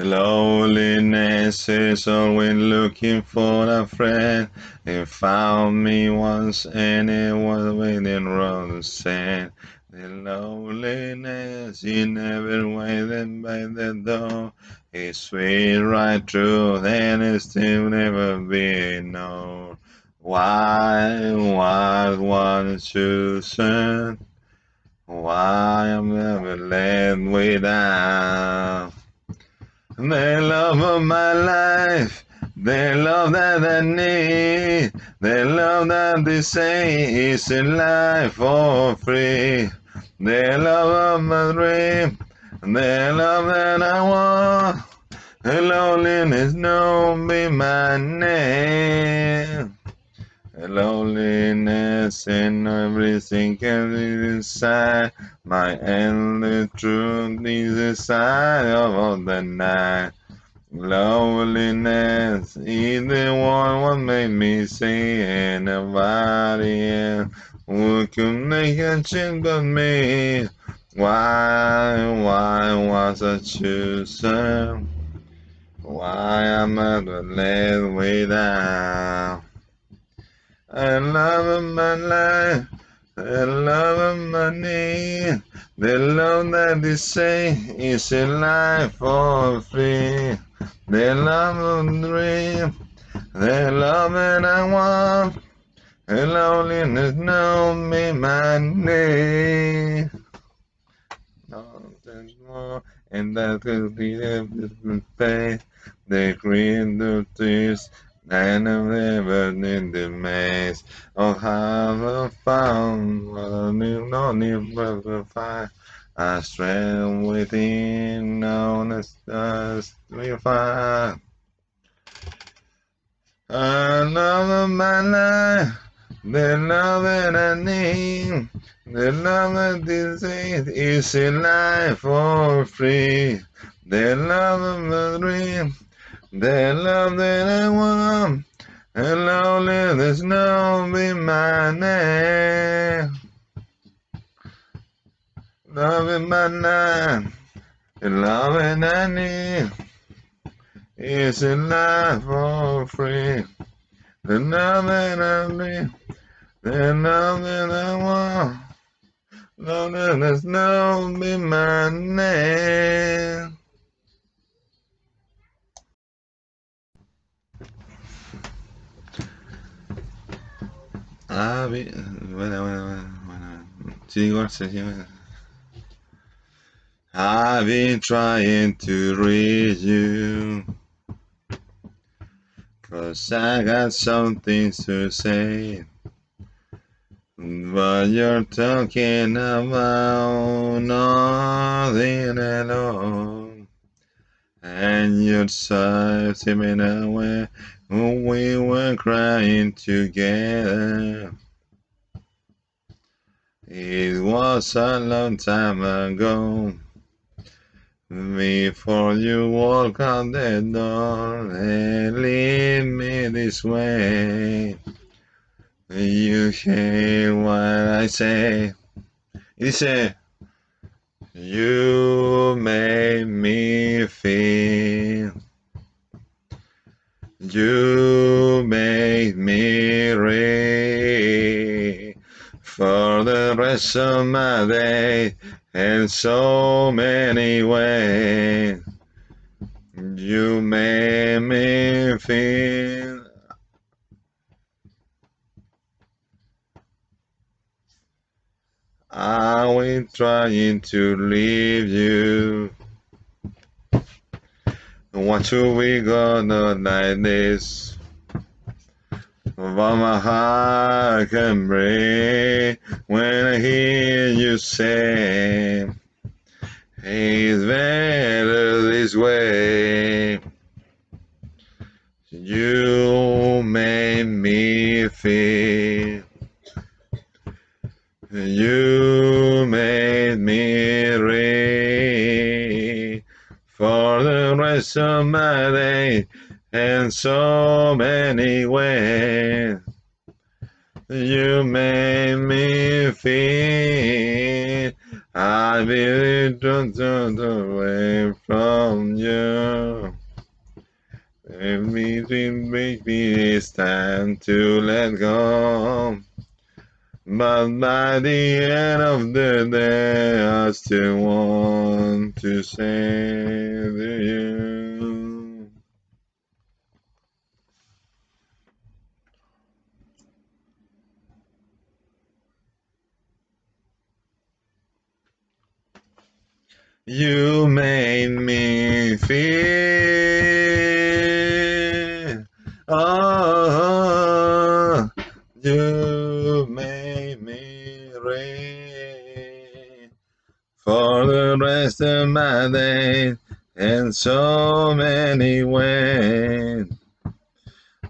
Loneliness is always looking for a friend. It found me once and it was waiting round sand. The loneliness you never waited by the door. It's sweet right through and it still never be known. Why, why, one chosen? Why I'm never led without? The love of my life, the love that I need, the love that they say is a life for free, the love of my dream, the love that I want, the loneliness know be my name. Loneliness and everything can be inside. My endless truth is the sign of all the night. Loneliness is the one what made me see and nobody else who could make a change but me. Why, why was I chosen? Why am I without? The love of my need, the love that they say is a life for free, the love of dream, the love that I want, the loneliness know me my name. Nothing more, and that could be different faith, the green the tears. And I've never in the maze of have found no need to find. I strength within known as us we find. My life, the love that I need, the love that disease is a life for free, the love of my dream. The love that I want, and lonely there's no be my name. Love in my name, and love and I need. is a life for free. The love that I need, the love that I want. Love that there's no be my name. Ah, bueno, bueno, bueno, sí, sí, bueno. I've been trying to reach you. Cause I got something to say. But you're talking about nothing at all. And you're so swimming away when we were crying together. It was a long time ago. Before you walk out the door and leave me this way, you hear what I say. Said, You made me feel. You made me ready for the rest of my day in so many ways. You made me feel. I will trying to leave you. What should we gonna like this? But my heart can break when I hear you say It's better this way. You made me feel. You made me ready for the rest of my day in so many ways. You made me feel I really don't turn away from you. Everything maybe me stand to let go. But by the end of the day, I still want to say to you. You made me feel. Oh, you the rest of my days in so many ways.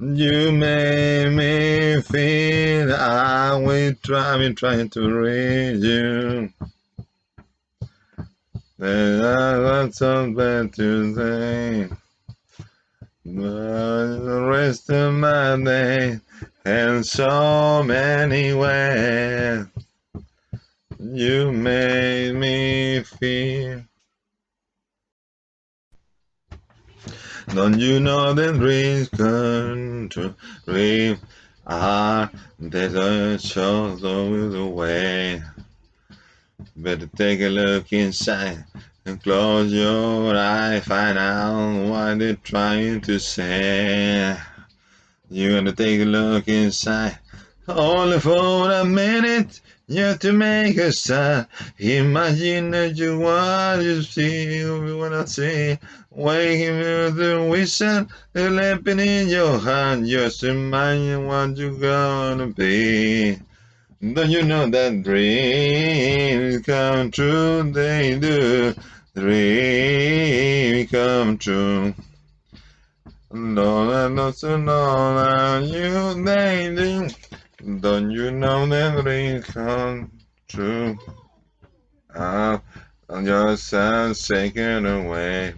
You made me feel I will try, been trying to reach you. And I got something to say. But the rest of my day in so many ways. You made me feel. Don't you know that dreams come true? Dreams are desert shows the way. Better take a look inside and close your eye. Find out what they're trying to say. You gotta take a look inside. Only for a minute, just to make a start. Imagine that you want you see what I say. Waking up the whistle, the lamp in your hand. Just imagine what you're gonna be. Don't you know that dreams come true? They do. Dreams come true. Lord, I know so know you they do. Don't you know that dreams come true? Ah, I'm just a second away.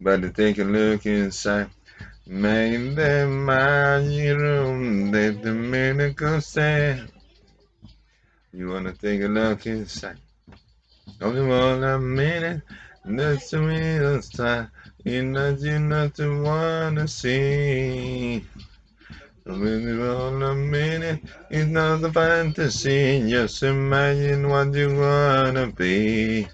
But take a look inside. Make the magic room that the miracle stand. You wanna take a look inside? Only one a minute, that's a minute time. Not to wanna see. A minute, it's not a fantasy. Just imagine what you wanna be.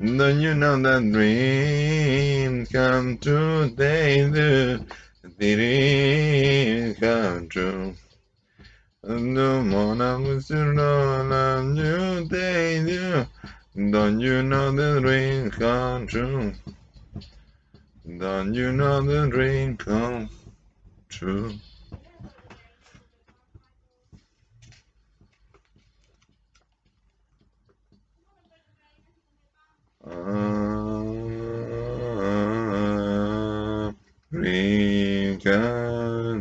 Don't you know that dreams come true? They do. Dreams come true. No more I was they do. Don't you know the dream come true? Don't you know the dream come true?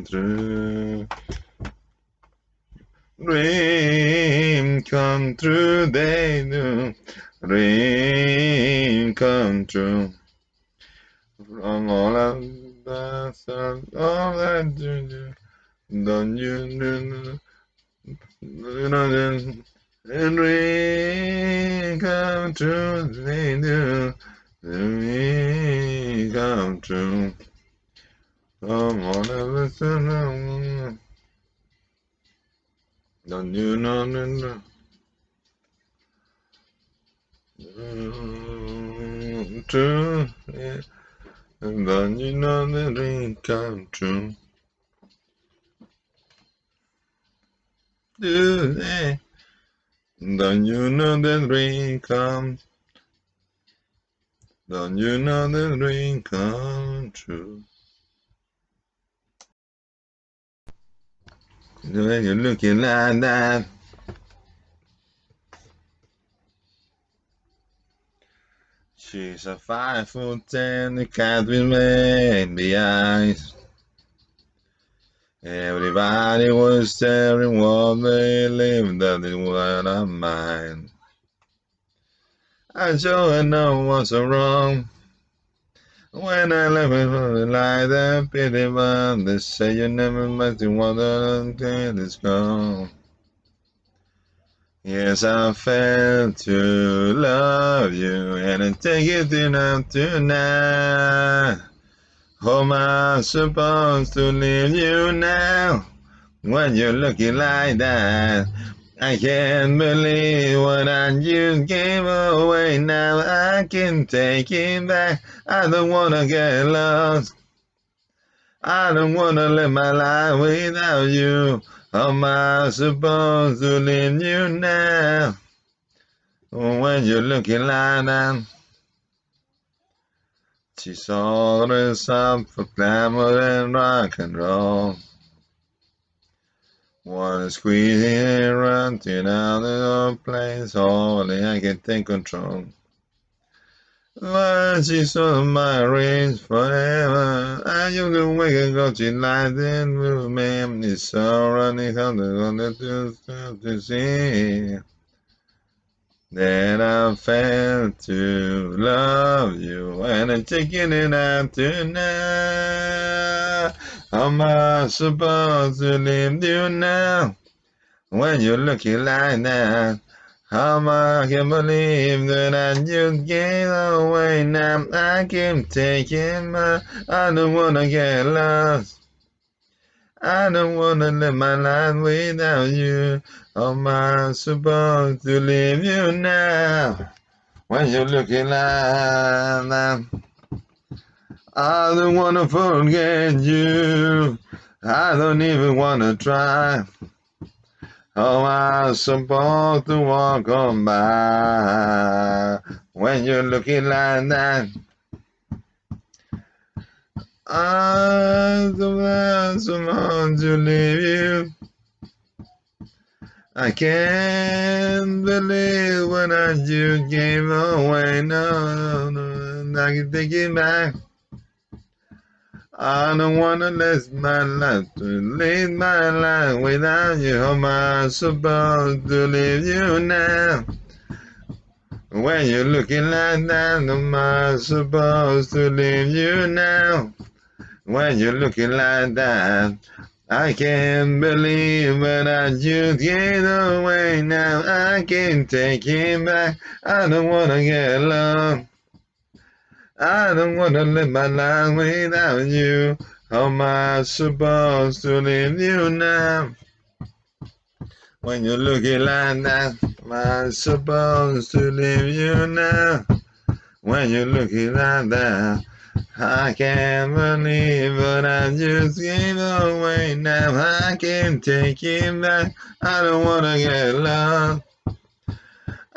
Dream. Dream come true, they do. Dream come true. From all of the stuff, all I do, do. Don't you know? You know then. And dream come true, they do. Dream come true. Come on, ever so Don't you know? No, no. True, yeah. And don't you know the dream come true? Do they? Don't you know the dream come? Don't you know the dream come true? When eh, you're looking like that, she's a five foot ten cat with baby eyes. Everybody was staring what they lived that it was not mine. I sure know what's wrong. When I left the light, that pity one, they say you never met the one until it's gone. Yes, I felt to love you and I take it enough tonight. How am I supposed to leave you now when you're looking like that? I can't believe what I just gave away. Now I can take it back. I don't wanna get lost. I don't wanna live my life without you. How am I supposed to leave you now when you're looking like that? She's always up for glamour and rock and roll. Wanna squeeze in run to another place, only I can take control. But she's on my reach forever. And you can wake and go to light and movement. It's so running on the to, to see that I failed to love you and I'm taking it out tonight. Am I supposed to leave you now when you're looking like that? How am I can believe that I just gave away now? I keep taking my, I don't wanna get lost. I don't wanna live my life without you. Am I supposed to leave you now? When you're looking like that. I don't wanna forget you. I don't even wanna try. How am I supposed to walk on by when you're looking like that? The man supposed to leave you. I can't believe what I just gave away. No, no, no, I can take it back. I don't wanna live my life to live my life without you. How am I supposed to leave you now? When you're looking like that, how am I supposed to leave you now? When you're looking like that, I can't believe what I just gave away. Now I can't take it back. I don't wanna get lost. I don't wanna live my life without you. How am I supposed to leave you now? When you're looking like that, am I supposed to leave you now? When you're looking like that, I can't believe what I just gave away. Oh, now I can't take it back. I don't wanna get lost.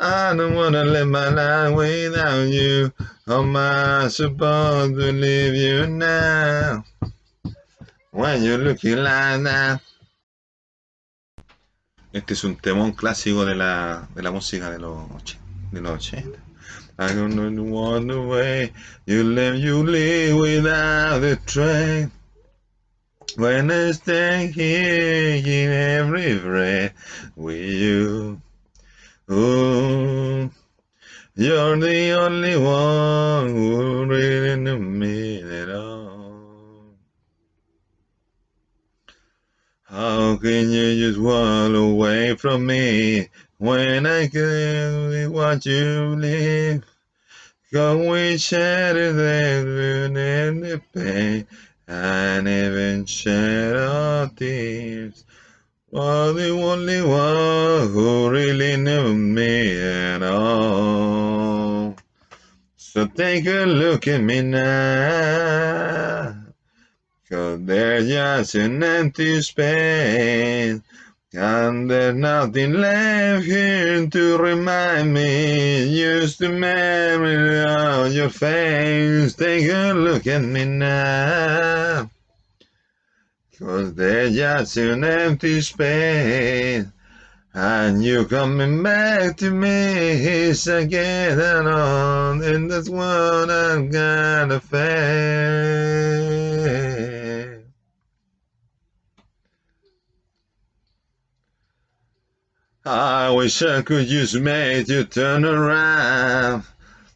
I don't wanna live my life without you. How am I supposed to leave you now? When you're looking like that. Este es un temón clásico de la, de la música de los, de los 80. I don't want the way you live, you live without a train. When I stay here in every breath with you. Oh, you're the only one who really knew me at all. How can you just walk away from me when I could watch you live? Cause we shared the pain and the pain, and even shed our tears. You're the only one who really knew me at all. So take a look at me now. Cause there's just an empty space. And there's nothing left here to remind me. Just the memory of your face. Take a look at me now. Cause there's just an empty space. And you coming back to me again and on, and that's what I'm gonna face. I wish I could just make you turn around.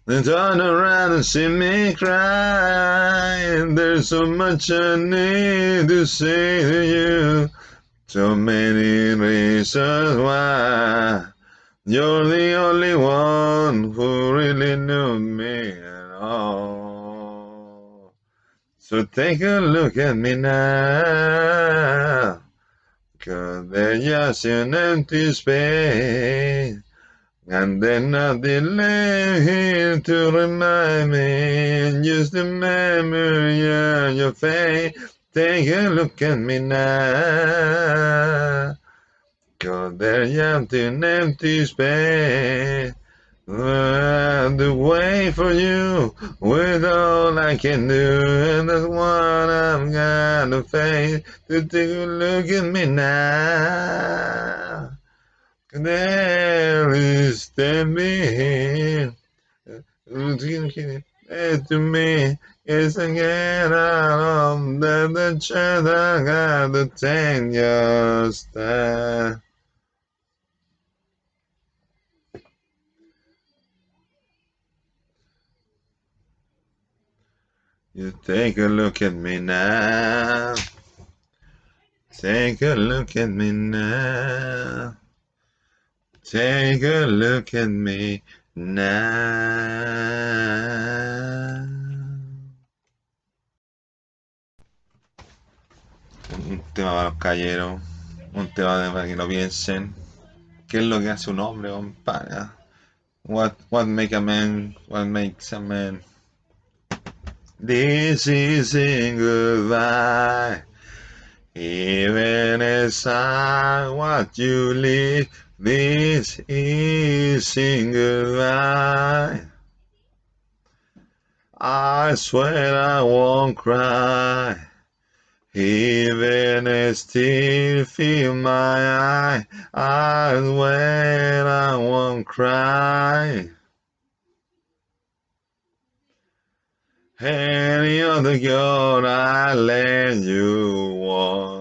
Then turn around and see me cry. There's so much I need to say to you. So many reasons why. You're the only one who really knew me at all. So take a look at me now. Cause there's just an empty space. And there's nothing left here to remind me. Just a memory of your face. Take a look at me now. Cause there's just an empty space. And to wait for you with all I can do, and that's what I'm gonna face. To take a look at me now. There is standing to me is again on the, the I got to take your stand. You take a look at me now. Take a look at me now. Take a look at me now. Un tema para los cayeros, un tema para que lo piensen. ¿Qué es lo que hace un hombre, compadre? What, what make a man? What makes a man? This is saying goodbye. Even as I watch you leave, this is saying goodbye. I swear I won't cry. Even as tears fill my eye, I swear I won't cry. Any other girl I let you away.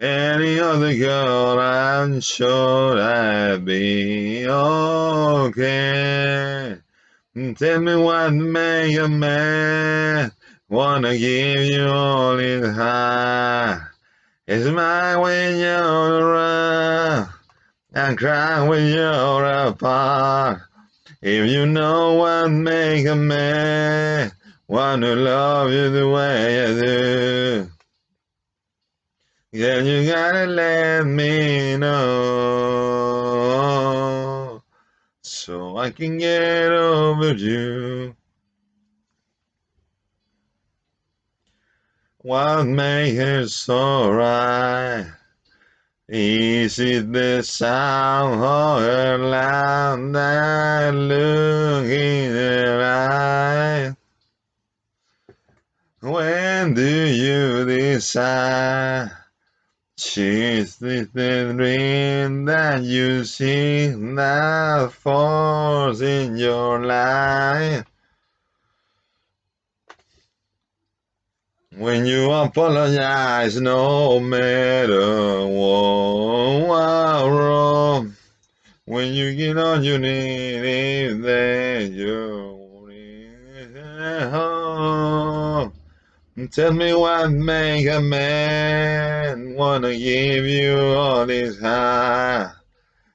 Any other girl I'm sure I'd be okay. Tell me what make a man wanna give you all his heart. It's mine when you're around. I cry when you're apart. If you know what make a man wanna love you the way I do, then you gotta let me know so I can get over you. What makes it so right? Is it the sound of her loud that look in her eye? When do you decide? She's the dream that you see that falls in your life. When you apologize, no matter what, wrong. When you get on your knees, that you're. Tell me what make a man wanna give you all his heart.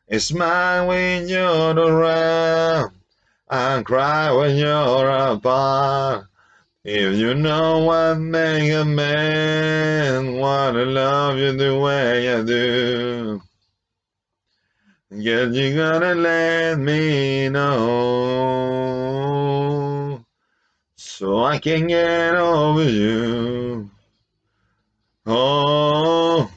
It's mine when you're around. I cry when you're apart. If you know what make a man wanna love you the way I do, guess you gotta let me know so I can get over you. Oh,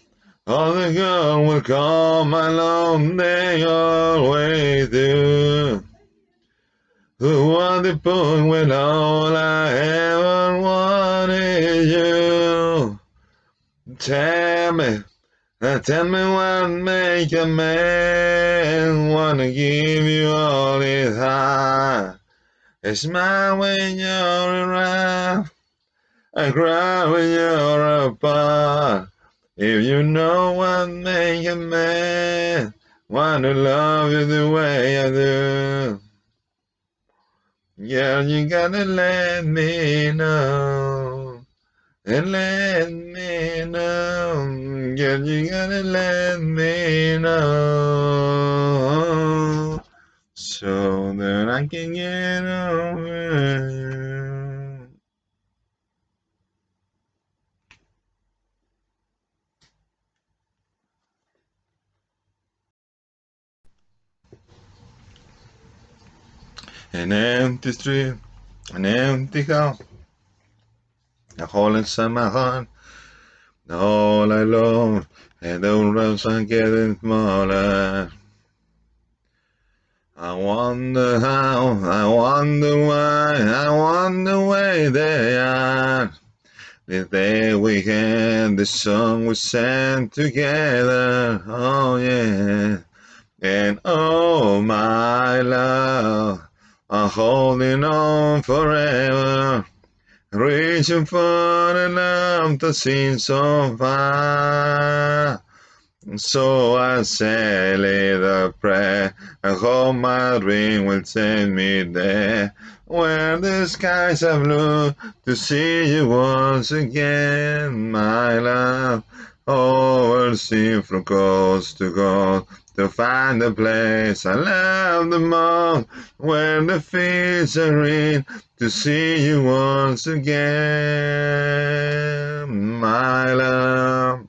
other girl will come along, they always do. Who are the point when all I ever wanted is you? Tell me, tell me what make a man wanna give you all his heart. It's mine when you're around, I cry when you're apart. If you know what make a man wanna love you the way I do. Yeah, you gotta let me know. And let me know. Yeah, you gotta let me know. So that I can get over. An empty street, an empty house, a hole inside my heart. All alone, and the roads are getting smaller. I wonder how, I wonder why, I wonder where they are. The day we had the song we sang together, oh yeah. And oh my love, I'm holding on forever. Reaching for the love that seems so far. So I say little prayer. I hope my dream will send me there. Where the skies are blue to see you once again, my love. Oh, Over sea from coast to coast to find the place I love the most. Where the fields are green to see you once again, my love.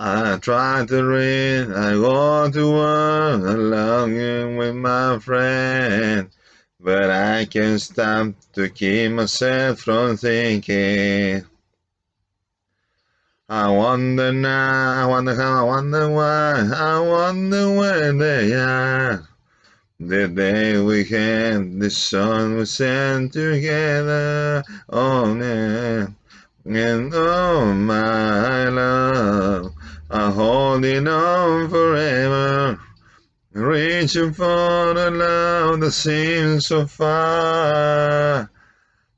I try to read, I go to work along with my friend, but I can't stop to keep myself from thinking. I wonder now, I wonder how, I wonder why, I wonder where they are. The day we had the sun we sent together, oh man, and oh my love, I'm holding on forever, reaching for the love that seems so far.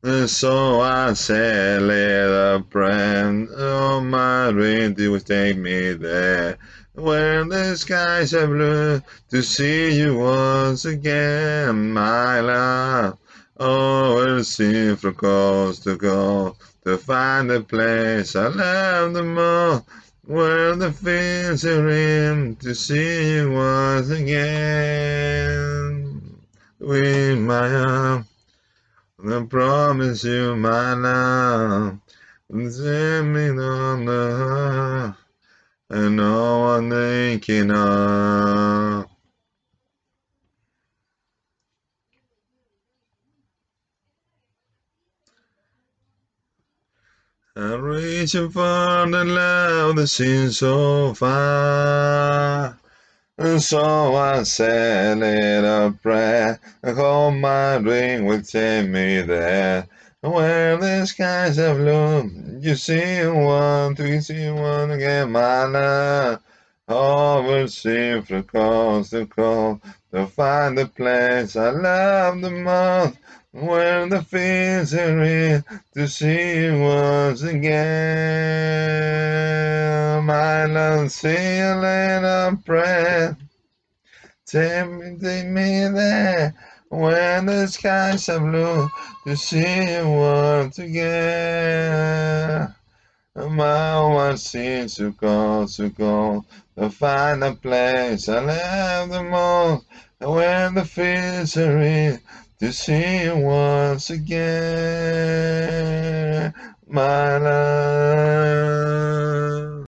And so I said, a prayer, oh my dream will take me there. Where the skies are blue to see you once again, my love. Oh, we'll see from coast to coast to find the place I love the most. Where the fields are in to see you once again. With my arm, I promise you my love. Send me on the and no one thinking of. I'm reaching for the love that seems so far. And so I said a prayer. I hope my dream will take me there. Where the skies are blue, you see one, you see one again, my love. Over sea from coast to coast to find the place I love the most. Where the fields are in to see you once again. My love, a little prayer. Take me, take me there. When the skies are blue to see you once again. My one seems to go, to go, to find a place I love the most. When the fields are in, to see you once again, my love.